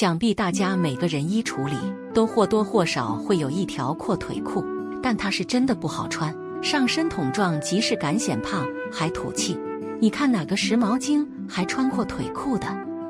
想必大家每个人衣橱里都或多或少会有一条阔腿裤，但它是真的不好穿，上身筒状，即视感显胖，还土气。你看哪个时髦精还穿阔腿裤的？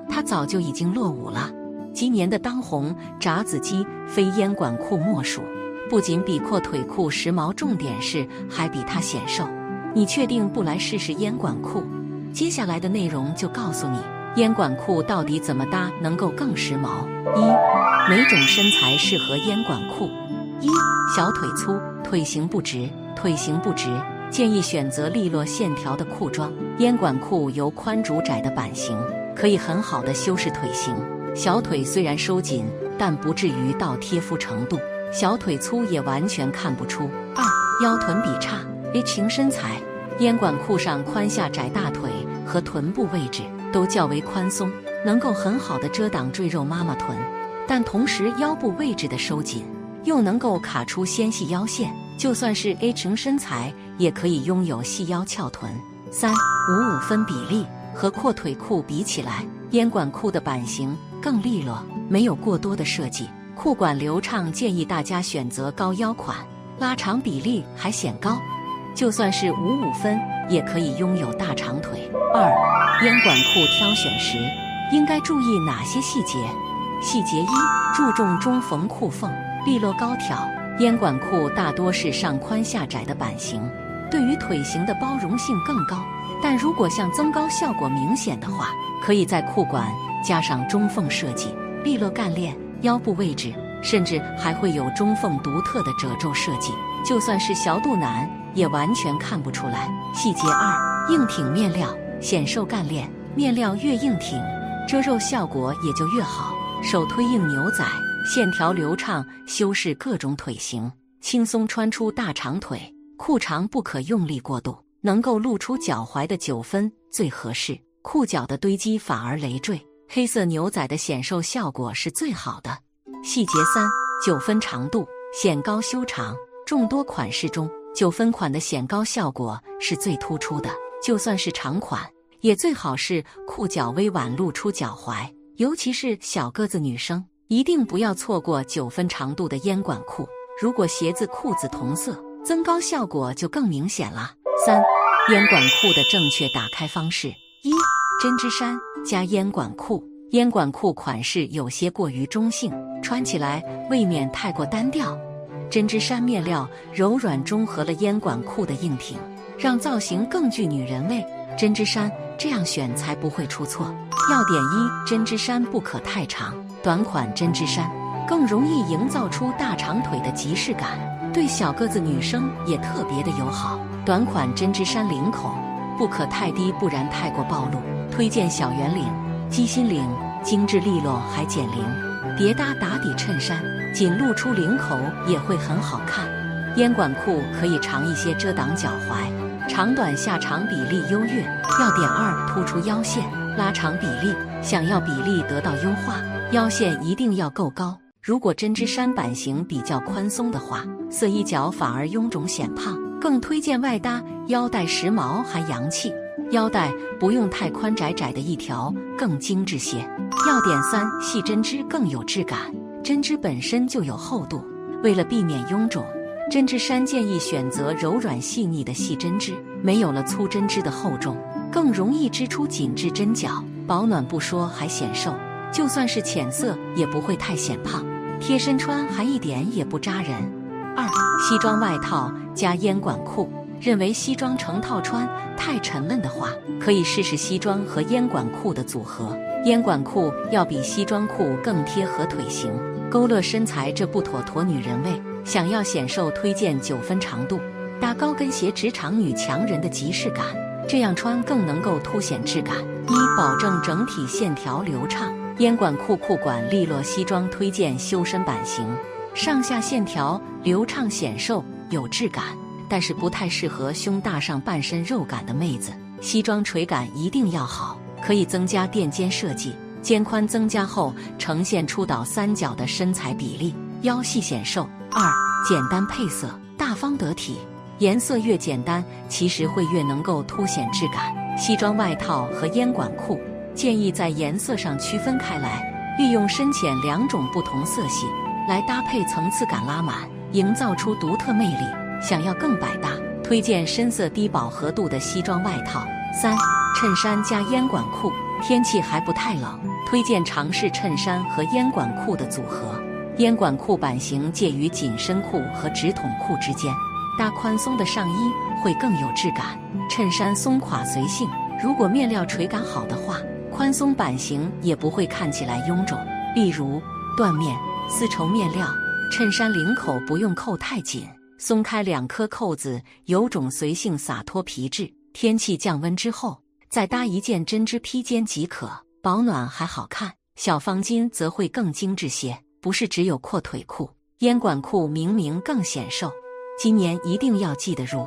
他早就已经落伍了。今年的当红炸子鸡非烟管裤莫属，不仅比阔腿裤时髦，重点是还比它显瘦。你确定不来试试烟管裤？接下来的内容就告诉你，烟管裤到底怎么搭能够更时髦。一，哪种身材适合烟管裤？一，小腿粗，腿型不直，腿型不直，建议选择利落线条的裤装。烟管裤由宽主窄的版型，可以很好的修饰腿型。小腿虽然收紧，但不至于到贴肤程度；小腿粗也完全看不出。二，腰臀比差。H 型身材，烟管裤上宽下窄大腿和臀部位置都较为宽松，能够很好的遮挡赘肉妈妈臀，但同时腰部位置的收紧又能够卡出纤细腰线，就算是 A 型身材也可以拥有细腰翘臀。三五五分比例和阔腿裤比起来，烟管裤的版型更利落，没有过多的设计，裤管流畅，建议大家选择高腰款，拉长比例还显高。就算是五五分，也可以拥有大长腿。二，烟管裤挑选时应该注意哪些细节？细节一，注重中缝裤缝，利落高挑。烟管裤大多是上宽下窄的版型，对于腿型的包容性更高。但如果想增高效果明显的话，可以在裤管加上中缝设计，利落干练。腰部位置甚至还会有中缝独特的褶皱设计，就算是小肚腩。也完全看不出来。细节二：硬挺面料，显瘦干练。面料越硬挺，遮肉效果也就越好。手推硬牛仔，线条流畅，修饰各种腿型，轻松穿出大长腿。裤长不可用力过度，能够露出脚踝的九分最合适。裤脚的堆积反而累赘。黑色牛仔的显瘦效果是最好的。细节三：九分长度，显高修长。众多款式中。九分款的显高效果是最突出的，就算是长款，也最好是裤脚微挽露出脚踝，尤其是小个子女生，一定不要错过九分长度的烟管裤。如果鞋子、裤子同色，增高效果就更明显了。三，烟管裤的正确打开方式：一，针织衫加烟管裤。烟管裤款式有些过于中性，穿起来未免太过单调。针织衫面料柔软，中和了烟管裤的硬挺，让造型更具女人味。针织衫这样选才不会出错。要点一：针织衫不可太长，短款针织衫更容易营造出大长腿的即视感，对小个子女生也特别的友好。短款针织衫领口不可太低，不然太过暴露。推荐小圆领、鸡心领，精致利落还减龄，叠搭打底衬衫。仅露出领口也会很好看。烟管裤可以长一些，遮挡脚踝，长短下长比例优越。要点二：突出腰线，拉长比例。想要比例得到优化，腰线一定要够高。如果针织衫版型比较宽松的话，色衣角反而臃肿显胖。更推荐外搭腰带，时髦还洋气。腰带不用太宽，窄窄的一条更精致些。要点三：细针织更有质感。针织本身就有厚度，为了避免臃肿，针织衫建议选择柔软细腻的细针织，没有了粗针织的厚重，更容易织出紧致针脚。保暖不说，还显瘦，就算是浅色也不会太显胖，贴身穿还一点也不扎人。二，西装外套加烟管裤，认为西装成套穿太沉闷的话，可以试试西装和烟管裤的组合。烟管裤要比西装裤更贴合腿型，勾勒身材，这不妥妥女人味。想要显瘦，推荐九分长度，搭高跟鞋，职场女强人的即视感，这样穿更能够凸显质感。一，保证整体线条流畅。烟管裤裤管利落，西装推荐修身版型，上下线条流畅显瘦有质感，但是不太适合胸大上半身肉感的妹子。西装垂感一定要好。可以增加垫肩设计，肩宽增加后呈现出倒三角的身材比例，腰细显瘦。二，简单配色，大方得体，颜色越简单，其实会越能够凸显质感。西装外套和烟管裤建议在颜色上区分开来，利用深浅两种不同色系来搭配，层次感拉满，营造出独特魅力。想要更百搭，推荐深色低饱和度的西装外套。三、衬衫加烟管裤，天气还不太冷，推荐尝试衬衫和烟管裤的组合。烟管裤版型介于紧身裤和直筒裤之间，搭宽松的上衣会更有质感。衬衫松垮随性，如果面料垂感好的话，宽松版型也不会看起来臃肿。例如缎面、丝绸面料衬衫，领口不用扣太紧，松开两颗扣子，有种随性洒脱皮质。天气降温之后，再搭一件针织披肩即可，保暖还好看。小方巾则会更精致些。不是只有阔腿裤，烟管裤明明更显瘦。今年一定要记得入。